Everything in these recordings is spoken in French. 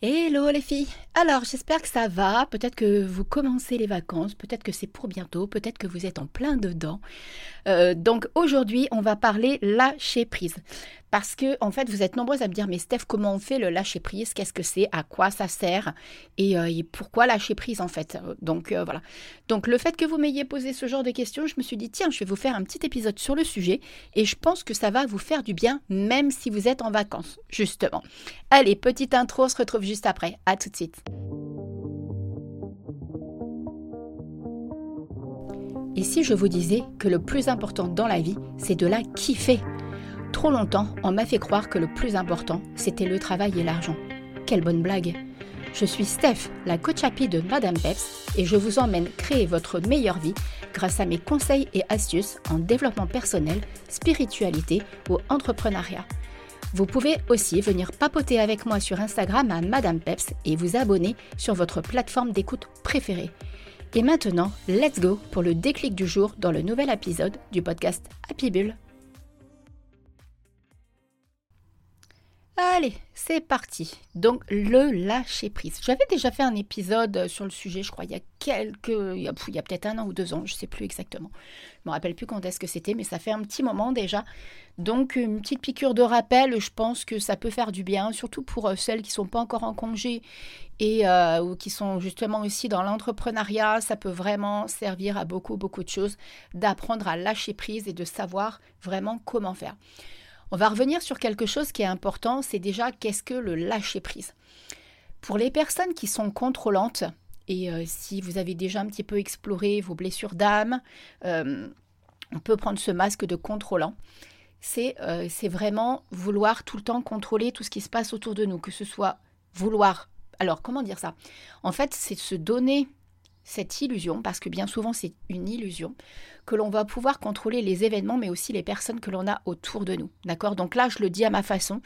Hello les filles Alors j'espère que ça va, peut-être que vous commencez les vacances, peut-être que c'est pour bientôt, peut-être que vous êtes en plein dedans. Euh, donc aujourd'hui on va parler lâcher prise. Parce que en fait vous êtes nombreuses à me dire mais Steph comment on fait le lâcher prise Qu'est-ce que c'est? À quoi ça sert? Et, euh, pourquoi lâcher prise en fait? Donc euh, voilà. Donc le fait que vous m'ayez posé ce genre de questions, je me suis dit tiens je vais vous faire un petit épisode sur le sujet et je pense que ça va vous faire du bien même si vous êtes en vacances justement. Allez petite intro, on se retrouve juste après. À tout de suite. Et si je vous disais que le plus important dans la vie, c'est de la kiffer? Trop longtemps, on m'a fait croire que le plus important, c'était le travail et l'argent. Quelle bonne blague Je suis Steph, la coach happy de Madame Peps, et je vous emmène créer votre meilleure vie grâce à mes conseils et astuces en développement personnel, spiritualité ou entrepreneuriat. Vous pouvez aussi venir papoter avec moi sur Instagram à Madame Peps et vous abonner sur votre plateforme d'écoute préférée. Et maintenant, let's go pour le déclic du jour dans le nouvel épisode du podcast Happy Bull. Allez, c'est parti. Donc le lâcher prise. J'avais déjà fait un épisode sur le sujet, je crois, il y a quelques, il y a, peut-être un an ou deux ans, je ne sais plus exactement. Je me rappelle plus quand est-ce que c'était, mais ça fait un petit moment déjà. Donc une petite piqûre de rappel, je pense que ça peut faire du bien, surtout pour euh, celles qui sont pas encore en congé et euh, ou qui sont justement aussi dans l'entrepreneuriat. Ça peut vraiment servir à beaucoup beaucoup de choses, d'apprendre à lâcher prise et de savoir vraiment comment faire. On va revenir sur quelque chose qui est important, c'est déjà qu'est-ce que le lâcher-prise. Pour les personnes qui sont contrôlantes, et euh, si vous avez déjà un petit peu exploré vos blessures d'âme, euh, on peut prendre ce masque de contrôlant. Euh, c'est vraiment vouloir tout le temps contrôler tout ce qui se passe autour de nous, que ce soit vouloir. Alors, comment dire ça? En fait, c'est se donner cette illusion, parce que bien souvent c'est une illusion, que l'on va pouvoir contrôler les événements, mais aussi les personnes que l'on a autour de nous. D'accord? Donc là, je le dis à ma façon,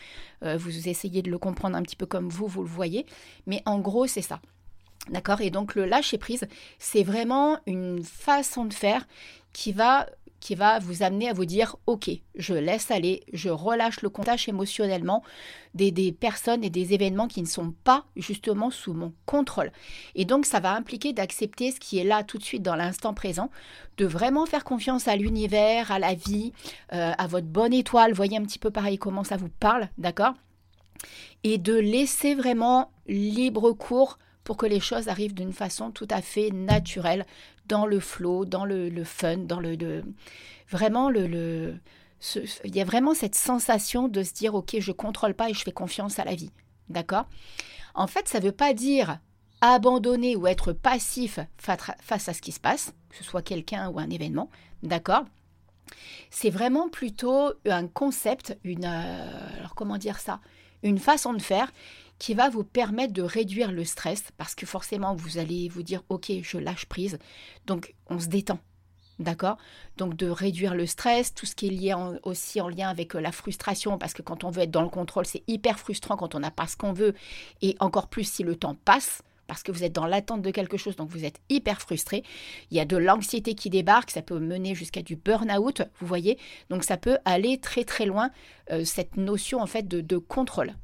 euh, vous essayez de le comprendre un petit peu comme vous, vous le voyez, mais en gros, c'est ça. D'accord? Et donc le lâcher prise, c'est vraiment une façon de faire qui va qui va vous amener à vous dire ok, je laisse aller, je relâche le comptage émotionnellement des, des, personnes et des événements qui ne sont pas justement sous mon contrôle. Et donc ça va impliquer d'accepter ce qui est là tout de suite dans l'instant présent, de vraiment faire confiance à l'univers, à la vie, euh, à votre bonne étoile. Voyez un petit peu pareil comment ça vous parle, d'accord? Et de laisser vraiment libre cours pour que les choses arrivent d'une façon tout à fait naturelle, dans le flow, dans le, fun, dans le, vraiment le, il y a vraiment cette sensation de se dire ok je contrôle pas et je fais confiance à la vie, d'accord? En fait, ça ne veut pas dire abandonner ou être passif face à ce qui se passe, que ce soit quelqu'un ou un événement, d'accord? C'est vraiment plutôt un concept, une euh, alors comment dire ça, une façon de faire qui va vous permettre de réduire le stress parce que forcément vous allez vous dire ok je lâche prise. Donc on se détend D'accord? Donc de réduire le stress, tout ce qui est lié aussi en lien avec euh, la frustration, parce que quand on veut être dans le contrôle, c'est hyper frustrant quand on n'a pas ce qu'on veut, et encore plus si le temps passe, parce que vous êtes dans l'attente de quelque chose, donc vous êtes hyper frustré. Il y a de l'anxiété qui débarque, ça peut mener jusqu'à du burn-out, vous voyez. Donc ça peut aller très très loin, euh, cette notion en fait de, de contrôle.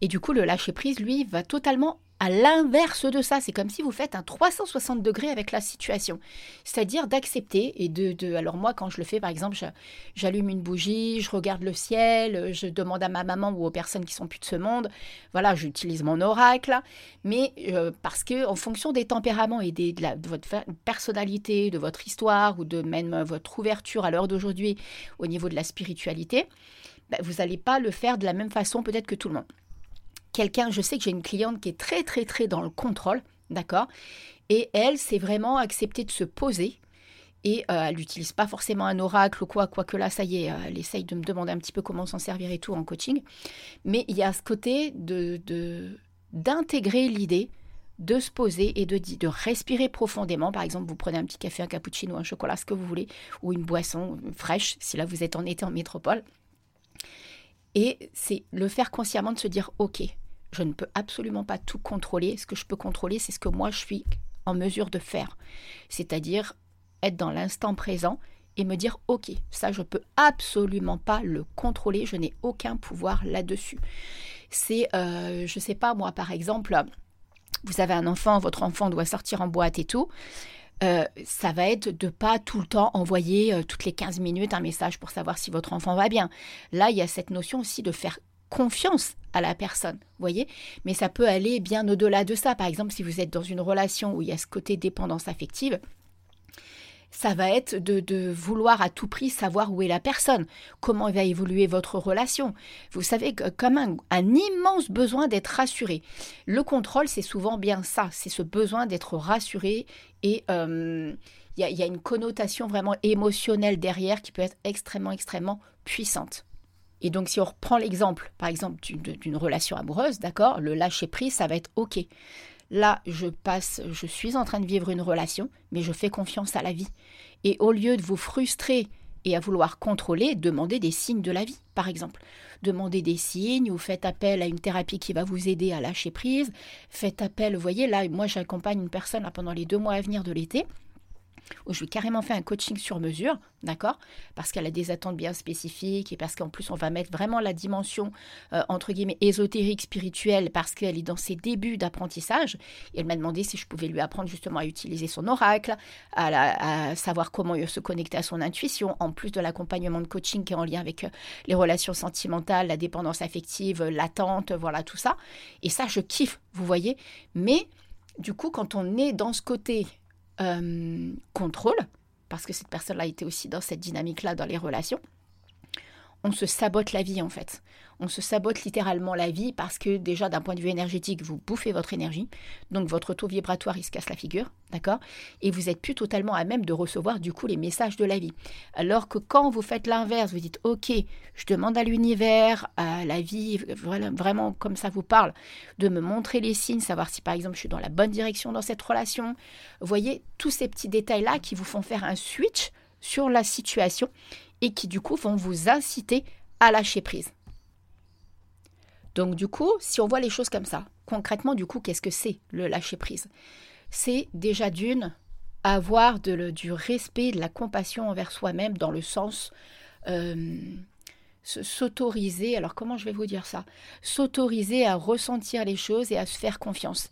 Et du coup, le lâcher-prise, lui, va totalement à l'inverse de ça. C'est comme si vous faites un 360 degrés avec la situation. C'est-à-dire d'accepter et de, Alors moi, quand je le fais, par exemple, j'allume une bougie, je regarde le ciel, je demande à ma maman ou aux personnes qui sont plus de ce monde. Voilà, j'utilise mon oracle. Mais euh, parce que en fonction des tempéraments et des, de, votre personnalité, de votre histoire ou de même votre ouverture à l'heure d'aujourd'hui au niveau de la spiritualité, ben, vous n'allez pas le faire de la même façon peut-être que tout le monde quelqu'un, je sais que j'ai une cliente qui est très très très dans le contrôle, d'accord? Et elle, c'est vraiment accepter de se poser. Et euh, elle n'utilise pas forcément un oracle ou quoi, quoique là, ça y est, euh, elle essaye de me demander un petit peu comment s'en servir et tout en coaching. Mais il y a ce côté de d'intégrer l'idée de se poser et de, de respirer profondément. Par exemple, vous prenez un petit café, un cappuccino, un chocolat, ce que vous voulez, ou une boisson fraîche, si là vous êtes en été en métropole. Et c'est le faire consciemment de se dire, OK, je ne peux absolument pas tout contrôler. Ce que je peux contrôler, c'est ce que moi je suis en mesure de faire. C'est-à-dire être dans l'instant présent et me dire OK, ça je peux absolument pas le contrôler, je n'ai aucun pouvoir là-dessus. C'est, euh, je sais pas moi, par exemple, vous avez un enfant, votre enfant doit sortir en boîte et tout. Euh, ça va être de pas tout le temps envoyer euh, toutes les 15 minutes un message pour savoir si votre enfant va bien. Là, il y a cette notion aussi de faire confiance à la personne, voyez Mais ça peut aller bien au-delà de ça. Par exemple, si vous êtes dans une relation où il y a ce côté dépendance affective, ça va être de, vouloir à tout prix savoir où est la personne, comment va évoluer votre relation. Vous savez, comme un, immense besoin d'être rassuré. Le contrôle, c'est souvent bien ça, c'est ce besoin d'être rassuré et euh, il y, a une connotation vraiment émotionnelle derrière qui peut être extrêmement, extrêmement puissante. Et donc, si on reprend l'exemple, par exemple, d'une relation amoureuse, d'accord, le lâcher prise, ça va être OK. Là, je passe, je suis en train de vivre une relation, mais je fais confiance à la vie. Et au lieu de vous frustrer et à vouloir contrôler, demandez des signes de la vie, par exemple. Demandez des signes ou faites appel à une thérapie qui va vous aider à lâcher prise. Faites appel, vous voyez, là, moi j'accompagne une personne pendant les deux mois à venir de l'été où je vais carrément faire un coaching sur mesure, d'accord? Parce qu'elle a des attentes bien spécifiques et parce qu'en plus on va mettre vraiment la dimension euh, entre guillemets ésotérique, spirituelle, parce qu'elle est dans ses débuts d'apprentissage. Et elle m'a demandé si je pouvais lui apprendre justement à utiliser son oracle, à, savoir comment se connecter à son intuition, en plus de l'accompagnement de coaching qui est en lien avec euh, les relations sentimentales, la dépendance affective, l'attente, voilà tout ça. Et ça, je kiffe, vous voyez? Mais du coup, quand on est dans ce côté euh, contrôle, parce que cette personne-là était aussi dans cette dynamique-là dans les relations, on se sabote la vie en fait on se sabote littéralement la vie parce que déjà d'un point de vue énergétique, vous bouffez votre énergie, donc votre taux vibratoire il se casse la figure, d'accord? Et vous êtes plus totalement à même de recevoir du coup les messages de la vie. Alors que quand vous faites l'inverse, vous dites ok, je demande à l'univers, à la vie, vraiment comme ça vous parle, de me montrer les signes, savoir si par exemple je suis dans la bonne direction dans cette relation. Voyez tous ces petits détails là qui vous font faire un switch sur la situation et qui du coup vont vous inciter à lâcher prise. Donc du coup, si on voit les choses comme ça, concrètement, du coup, qu'est-ce que c'est le lâcher-prise C'est déjà d'une, avoir du respect, de la compassion envers soi-même dans le sens... Euh, s'autoriser, alors comment je vais vous dire ça? S'autoriser à ressentir les choses et à se faire confiance.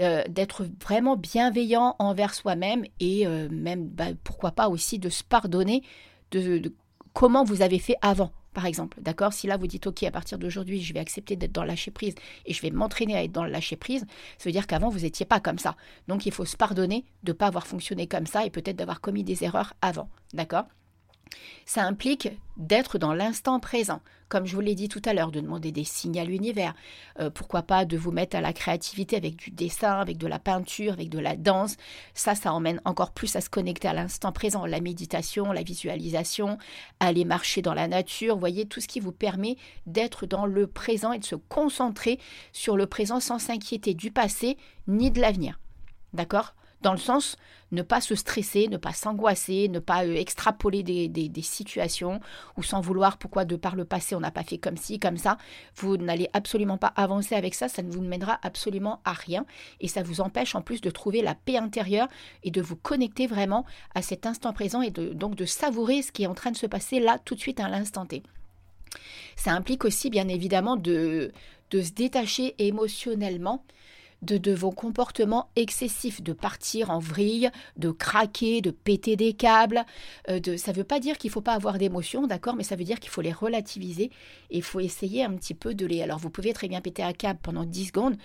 Euh, d'être vraiment bienveillant envers soi-même et euh, même, bah, pourquoi pas aussi de se pardonner de comment vous avez fait avant par exemple. D'accord? Si là vous dites, OK, à partir d'aujourd'hui, je vais accepter d'être dans le lâcher prise et je vais m'entraîner à être dans le lâcher prise, ça veut dire qu'avant, vous n'étiez pas comme ça. Donc il faut se pardonner de ne pas avoir fonctionné comme ça et peut-être d'avoir commis des erreurs avant. D'accord? Ça implique d'être dans l'instant présent, comme je vous l'ai dit tout à l'heure, de demander des signes à l'univers. Euh, pourquoi pas de vous mettre à la créativité avec du dessin, avec de la peinture, avec de la danse. Ça, ça emmène encore plus à se connecter à l'instant présent. La méditation, la visualisation, aller marcher dans la nature, voyez, tout ce qui vous permet d'être dans le présent et de se concentrer sur le présent sans s'inquiéter du passé ni de l'avenir. D'accord? Dans le sens ne pas se stresser, ne pas s'angoisser, ne pas euh, extrapoler des, situations ou sans vouloir pourquoi de par le passé on n'a pas fait comme ci, comme ça. Vous n'allez absolument pas avancer avec ça, ça ne vous mènera absolument à rien et ça vous empêche en plus de trouver la paix intérieure et de vous connecter vraiment à cet instant présent et donc de savourer ce qui est en train de se passer là tout de suite à l'instant T. Ça implique aussi bien évidemment de, de se détacher émotionnellement de, vos comportements excessifs, de partir en vrille, de craquer, de péter des câbles. Euh, de, ça ne veut pas dire qu'il ne faut pas avoir d'émotions, d'accord, mais ça veut dire qu'il faut les relativiser et il faut essayer un petit peu de les... Alors vous pouvez très bien péter un câble pendant 10 secondes,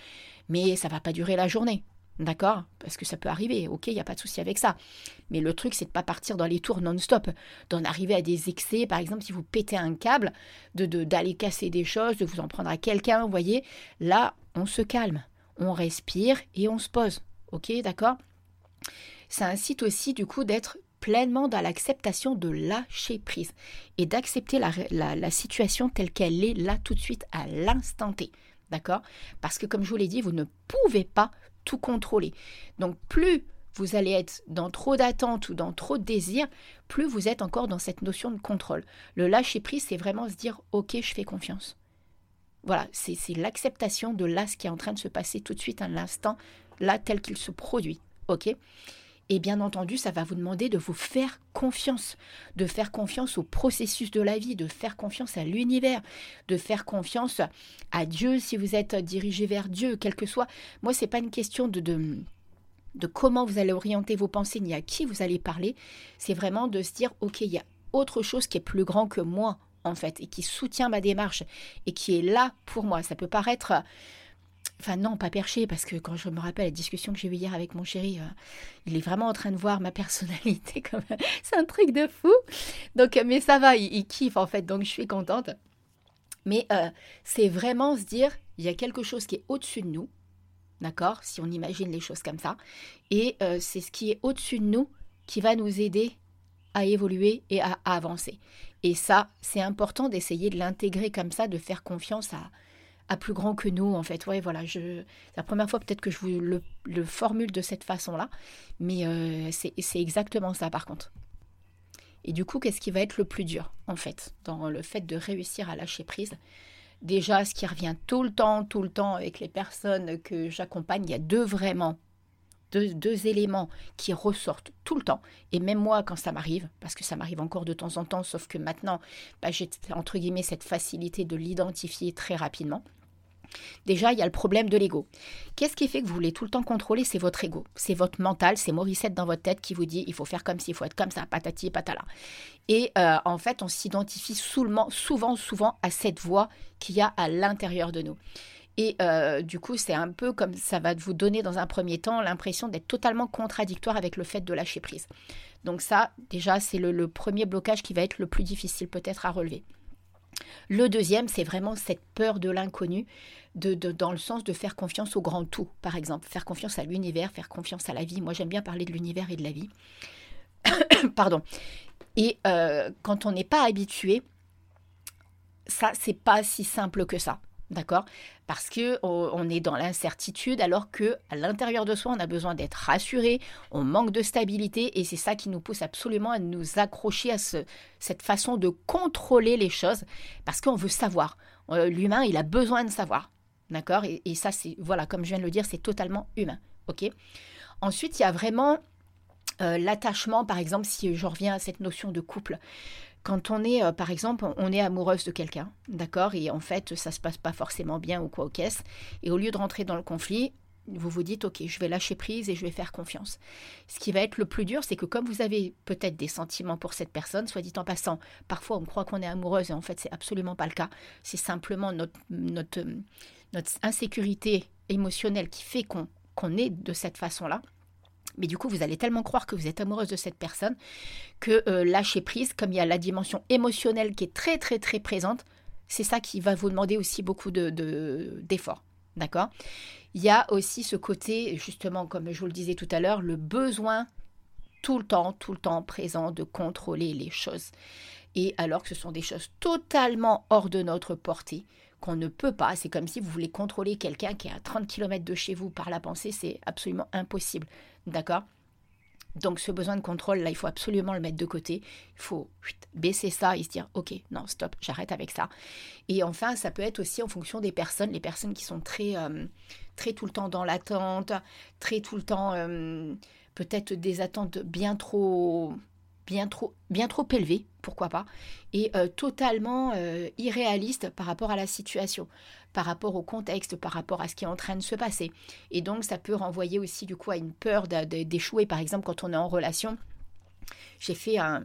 mais ça ne va pas durer la journée. D'accord Parce que ça peut arriver, ok, il n'y a pas de souci avec ça. Mais le truc, c'est de ne pas partir dans les tours non-stop, d'en arriver à des excès. Par exemple, si vous pétez un câble, de d'aller casser des choses, de vous en prendre à quelqu'un, vous voyez, là, on se calme on respire et on se pose. Ok, d'accord? Ça incite aussi du coup d'être pleinement dans l'acceptation de lâcher prise et d'accepter la, situation telle qu'elle est là tout de suite à l'instant T. D'accord? Parce que comme je vous l'ai dit, vous ne pouvez pas tout contrôler. Donc plus vous allez être dans trop d'attente ou dans trop de désir, plus vous êtes encore dans cette notion de contrôle. Le lâcher prise, c'est vraiment se dire ok, je fais confiance. Voilà, c'est l'acceptation de là ce qui est en train de se passer tout de suite à l'instant, là tel qu'il se produit. OK? Et bien entendu, ça va vous demander de vous faire confiance, de faire confiance au processus de la vie, de faire confiance à l'univers, de faire confiance à Dieu si vous êtes dirigé vers Dieu, quel que soit. Moi, c'est pas une question de, de de comment vous allez orienter vos pensées ni à qui vous allez parler, c'est vraiment de se dire ok, il y a autre chose qui est plus grand que moi en fait et qui soutient ma démarche et qui est là pour moi. Ça peut paraître Enfin non, pas perché, parce que quand je me rappelle la discussion que j'ai eue hier avec mon chéri, euh, il est vraiment en train de voir ma personnalité comme c'est un truc de fou. Donc, euh, mais ça va, il, kiffe en fait, donc je suis contente. Mais euh, c'est vraiment se dire, il y a quelque chose qui est au-dessus de nous, d'accord Si on imagine les choses comme ça, et c'est ce qui est au-dessus de nous qui va nous aider à évoluer et à avancer. Et ça, c'est important d'essayer de l'intégrer comme ça, de faire confiance à, à plus grand que nous, en fait. Ouais, voilà, je... c'est la première fois peut-être que je vous le, formule de cette façon-là, mais euh, c'est exactement ça par contre. Et du coup, qu'est-ce qui va être le plus dur, en fait, dans le fait de réussir à lâcher prise? Déjà, ce qui revient tout le temps, tout le temps avec les personnes que j'accompagne, il y a deux vraiment, deux, éléments qui ressortent tout le temps. Et même moi, quand ça m'arrive, parce que ça m'arrive encore de temps en temps, sauf que maintenant, bah, j'ai entre guillemets cette facilité de l'identifier très rapidement. Déjà, il y a le problème de l'ego. Qu'est-ce qui fait que vous voulez tout le temps contrôler? C'est votre ego. C'est votre mental, c'est Morissette dans votre tête qui vous dit il faut faire comme ci, il faut être comme ça, patati patala. Et euh, en fait, on s'identifie souvent, souvent, souvent à cette voix qu'il y a à l'intérieur de nous. Et euh, du coup, c'est un peu comme ça va vous donner dans un premier temps l'impression d'être totalement contradictoire avec le fait de lâcher prise. Donc ça, déjà, c'est le premier blocage qui va être le plus difficile peut-être à relever. Le deuxième, c'est vraiment cette peur de l'inconnu, dans le sens de faire confiance au grand tout, par exemple, faire confiance à l'univers, faire confiance à la vie. Moi, j'aime bien parler de l'univers et de la vie. Pardon. Et euh, quand on n'est pas habitué, ça, c'est pas si simple que ça. D'accord? Parce que on est dans l'incertitude alors que à l'intérieur de soi, on a besoin d'être rassuré, on manque de stabilité et c'est ça qui nous pousse absolument à nous accrocher à cette façon de contrôler les choses parce qu'on veut savoir. Euh, l'humain, il a besoin de savoir. D'accord? Et, ça, c'est, voilà, comme je viens de le dire, c'est totalement humain. OK? Ensuite, il y a vraiment euh, l'attachement, par exemple, si je reviens à cette notion de couple. Quand on est, euh, par exemple, on est amoureuse de quelqu'un, d'accord, et en fait, ça se passe pas forcément bien ou quoi au caisse, et au lieu de rentrer dans le conflit, vous vous dites, ok, je vais lâcher prise et je vais faire confiance. Ce qui va être le plus dur, c'est que comme vous avez peut-être des sentiments pour cette personne, soit dit en passant, parfois on croit qu'on est amoureuse et en fait c'est absolument pas le cas. C'est simplement notre, insécurité émotionnelle qui fait qu'on est de cette façon-là. Mais du coup, vous allez tellement croire que vous êtes amoureuse de cette personne que euh, lâcher prise, comme il y a la dimension émotionnelle qui est très très très présente, c'est ça qui va vous demander aussi beaucoup de, d'efforts. D'accord? Il y a aussi ce côté, justement, comme je vous le disais tout à l'heure, le besoin tout le temps, tout le temps présent de contrôler les choses. Et alors que ce sont des choses totalement hors de notre portée, qu'on ne peut pas. C'est comme si vous voulez contrôler quelqu'un qui est à 30 km de chez vous par la pensée, c'est absolument impossible. D'accord? Donc ce besoin de contrôle, là, il faut absolument le mettre de côté. Il faut baisser ça et se dire, ok, non, stop, j'arrête avec ça. Et enfin, ça peut être aussi en fonction des personnes, les personnes qui sont très, euh, très tout le temps dans l'attente, très tout le temps, euh, peut-être des attentes bien trop bien trop, bien trop élevé, pourquoi pas, et euh, totalement euh, irréaliste par rapport à la situation, par rapport au contexte, par rapport à ce qui est en train de se passer. Et donc ça peut renvoyer aussi du coup à une peur d'échouer, par exemple quand on est en relation. J'ai fait un,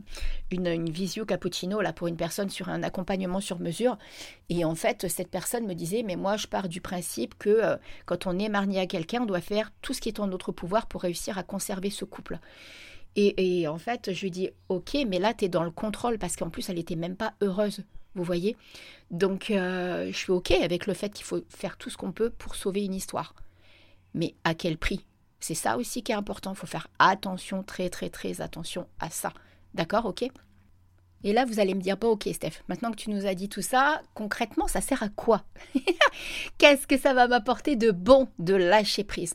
une, visio cappuccino là pour une personne sur un accompagnement sur mesure. Et en fait, cette personne me disait, mais moi, je pars du principe que euh, quand on est marié à quelqu'un, on doit faire tout ce qui est en notre pouvoir pour réussir à conserver ce couple. Et, en fait, je lui dis, ok, mais là, tu es dans le contrôle parce qu'en plus, elle n'était même pas heureuse, vous voyez. Donc, euh, je suis ok avec le fait qu'il faut faire tout ce qu'on peut pour sauver une histoire. Mais à quel prix? C'est ça aussi qui est important. Il faut faire attention, très, très, très attention à ça. D'accord, ok? Et là, vous allez me dire, bon, ok, Steph, maintenant que tu nous as dit tout ça, concrètement, ça sert à quoi? Qu'est-ce que ça va m'apporter de bon de lâcher prise?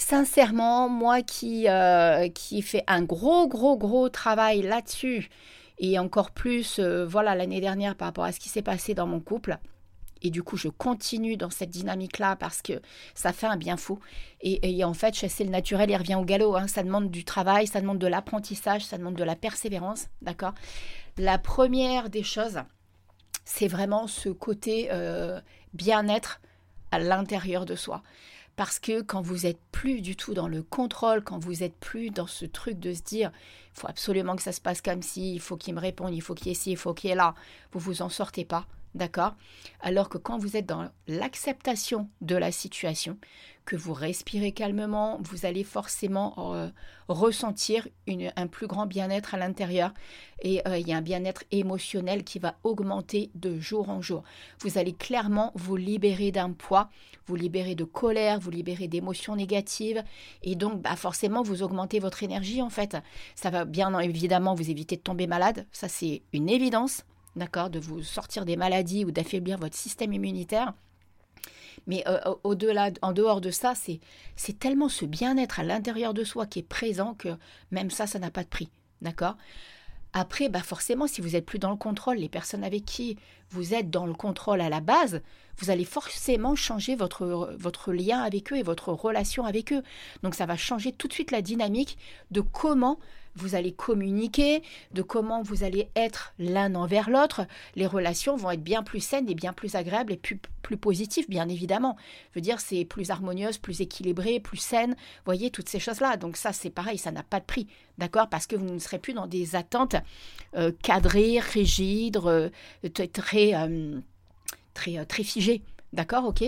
Sincèrement, moi qui, euh, qui fait un gros, gros, gros travail là-dessus, et encore plus, euh, voilà, l'année dernière par rapport à ce qui s'est passé dans mon couple, et du coup je continue dans cette dynamique-là parce que ça fait un bien fou. Et, en fait, chasser le naturel, il revient au galop. Hein. Ça demande du travail, ça demande de l'apprentissage, ça demande de la persévérance, d'accord? La première des choses, c'est vraiment ce côté euh, bien-être à l'intérieur de soi. Parce que quand vous êtes plus du tout dans le contrôle, quand vous êtes plus dans ce truc de se dire, il faut absolument que ça se passe comme ci, il faut qu'il me réponde, il faut qu'il y ait ci, il faut qu'il y ait là, vous vous en sortez pas. D'accord? Alors que quand vous êtes dans l'acceptation de la situation, que vous respirez calmement, vous allez forcément euh, ressentir un plus grand bien-être à l'intérieur. Et euh, il y a un bien-être émotionnel qui va augmenter de jour en jour. Vous allez clairement vous libérer d'un poids, vous libérer de colère, vous libérer d'émotions négatives. Et donc bah, forcément vous augmentez votre énergie en fait. Ça va bien évidemment vous éviter de tomber malade, ça c'est une évidence d'accord, de vous sortir des maladies ou d'affaiblir votre système immunitaire. Mais euh, au-delà, en dehors de ça, c'est, c'est tellement ce bien-être à l'intérieur de soi qui est présent que même ça, ça n'a pas de prix, d'accord? Après, bah forcément, si vous êtes plus dans le contrôle, les personnes avec qui vous êtes dans le contrôle à la base, vous allez forcément changer votre, votre lien avec eux et votre relation avec eux. Donc ça va changer tout de suite la dynamique de comment vous allez communiquer, de comment vous allez être l'un envers l'autre. Les relations vont être bien plus saines et bien plus agréables et plus, plus positives, bien évidemment. Je veux dire, c'est plus harmonieuse, plus équilibré, plus saine. Voyez, toutes ces choses-là. Donc ça, c'est pareil, ça n'a pas de prix. D'accord? Parce que vous ne serez plus dans des attentes euh, cadrées, rigides, euh, très, euh, très, très figées. D'accord, ok.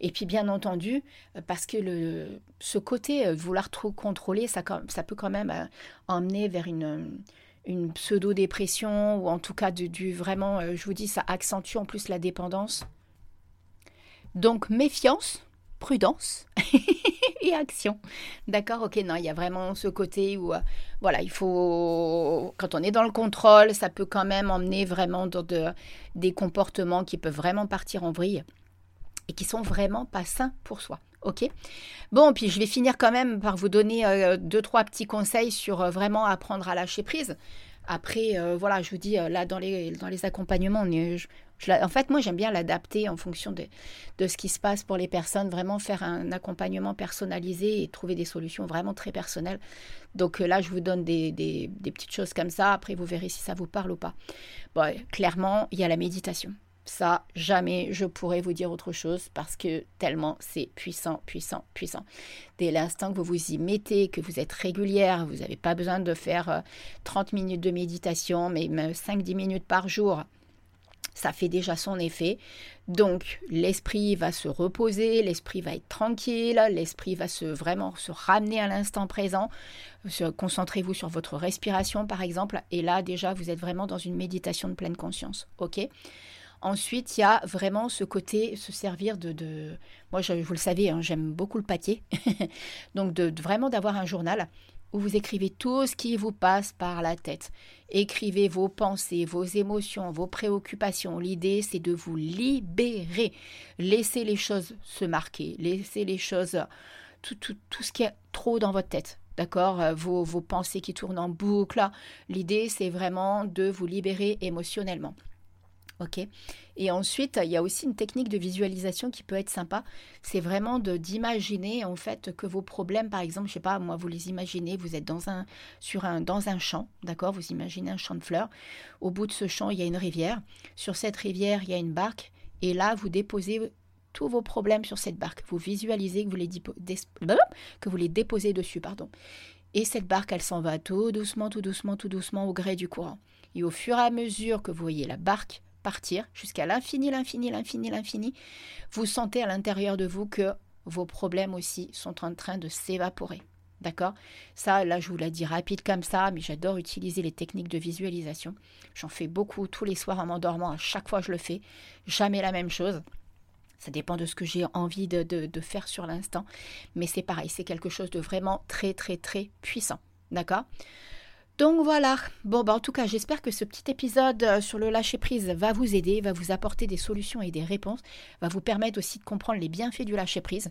Et puis bien entendu, euh, parce que le, ce côté euh, vouloir trop contrôler, ça, peut quand même euh, emmener vers une, pseudo-dépression ou en tout cas du, vraiment, je vous dis, ça accentue en plus la dépendance. Donc méfiance, prudence et action. D'accord, ok, non, il y a vraiment ce côté où, voilà, il faut, quand on est dans le contrôle, ça peut quand même emmener vraiment dans de, des comportements qui peuvent vraiment partir en vrille et qui sont vraiment pas sains pour soi. Ok? Bon, puis je vais finir quand même par vous donner euh, deux, trois petits conseils sur euh, vraiment apprendre à lâcher prise. Après, euh, voilà, je vous dis, là, dans les, dans les accompagnements, en fait, moi, j'aime bien l'adapter en fonction de, de, ce qui se passe pour les personnes, vraiment faire un accompagnement personnalisé et trouver des solutions vraiment très personnelles. Donc là, je vous donne des, des, des petites choses comme ça. Après, vous verrez si ça vous parle ou pas. Bon, clairement, il y a la méditation. Ça, jamais je pourrais vous dire autre chose parce que tellement c'est puissant, puissant, puissant. Dès l'instant que vous vous y mettez, que vous êtes régulière, vous n'avez pas besoin de faire 30 euh, minutes de méditation, mais même 5-10 minutes par jour. Ça fait déjà son effet. Donc, l'esprit va se reposer, l'esprit va être tranquille, l'esprit va se vraiment se ramener à l'instant présent. Concentrez-vous sur votre respiration, par exemple. Et là, déjà, vous êtes vraiment dans une méditation de pleine conscience. OK? Ensuite, il y a vraiment ce côté, se servir de... Moi, je, vous le savez, hein, j'aime beaucoup le papier. Donc, de, vraiment d'avoir un journal où vous écrivez tout ce qui vous passe par la tête. Écrivez vos pensées, vos émotions, vos préoccupations. L'idée, c'est de vous libérer. Laissez les choses se marquer. Laissez les choses... Tout ce qui est trop dans votre tête. D'accord? Euh, vos, vos pensées qui tournent en boucle. L'idée, c'est vraiment de vous libérer émotionnellement. Ok. Et ensuite, il y a aussi une technique de visualisation qui peut être sympa. C'est vraiment d'imaginer en fait que vos problèmes, par exemple, je sais pas, moi, vous les imaginez, vous êtes dans un sur un dans un champ, d'accord Vous imaginez un champ de fleurs. Au bout de ce champ, il y a une rivière. Sur cette rivière, il y a une barque. Et là, vous déposez tous vos problèmes sur cette barque. Vous visualisez que vous les, que vous les déposez dessus, pardon. Et cette barque, elle s'en va tout doucement, tout doucement, tout doucement au gré du courant. Et au fur et à mesure que vous voyez la barque jusqu'à l'infini, l'infini, l'infini, l'infini, vous sentez à l'intérieur de vous que vos problèmes aussi sont en train de s'évaporer. D'accord? Ça, là, je vous l'ai dit rapide comme ça, mais j'adore utiliser les techniques de visualisation. J'en fais beaucoup tous les soirs en m'endormant, à chaque fois je le fais. Jamais la même chose. Ça dépend de ce que j'ai envie de faire sur l'instant. Mais c'est pareil, c'est quelque chose de vraiment très, très, très puissant. D'accord? Donc voilà, bon bah en tout cas j'espère que ce petit épisode euh, sur le lâcher prise va vous aider, va vous apporter des solutions et des réponses, va vous permettre aussi de comprendre les bienfaits du lâcher prise.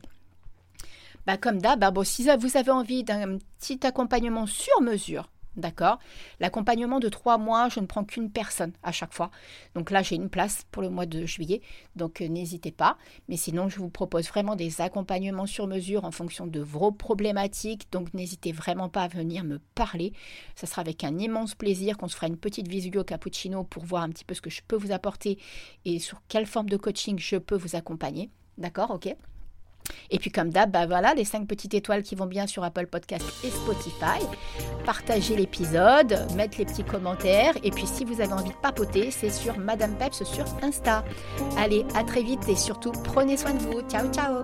Bah comme d'hab, bah, si vous avez envie d'un petit accompagnement sur mesure, D'accord L'accompagnement de trois mois, je ne prends qu'une personne à chaque fois. Donc là, j'ai une place pour le mois de juillet. Donc euh, n'hésitez pas. Mais sinon, je vous propose vraiment des accompagnements sur mesure en fonction de vos problématiques. Donc n'hésitez vraiment pas à venir me parler. Ça sera avec un immense plaisir qu'on se fera une petite visio cappuccino pour voir un petit peu ce que je peux vous apporter et sur quelle forme de coaching je peux vous accompagner. D'accord Ok? Et puis comme d'hab, bah voilà, les 5 petites étoiles qui vont bien sur Apple Podcast et Spotify. Partagez l'épisode, mettre les petits commentaires. Et puis si vous avez envie de papoter, c'est sur Madame Peps sur Insta. Allez, à très vite et surtout prenez soin de vous. Ciao ciao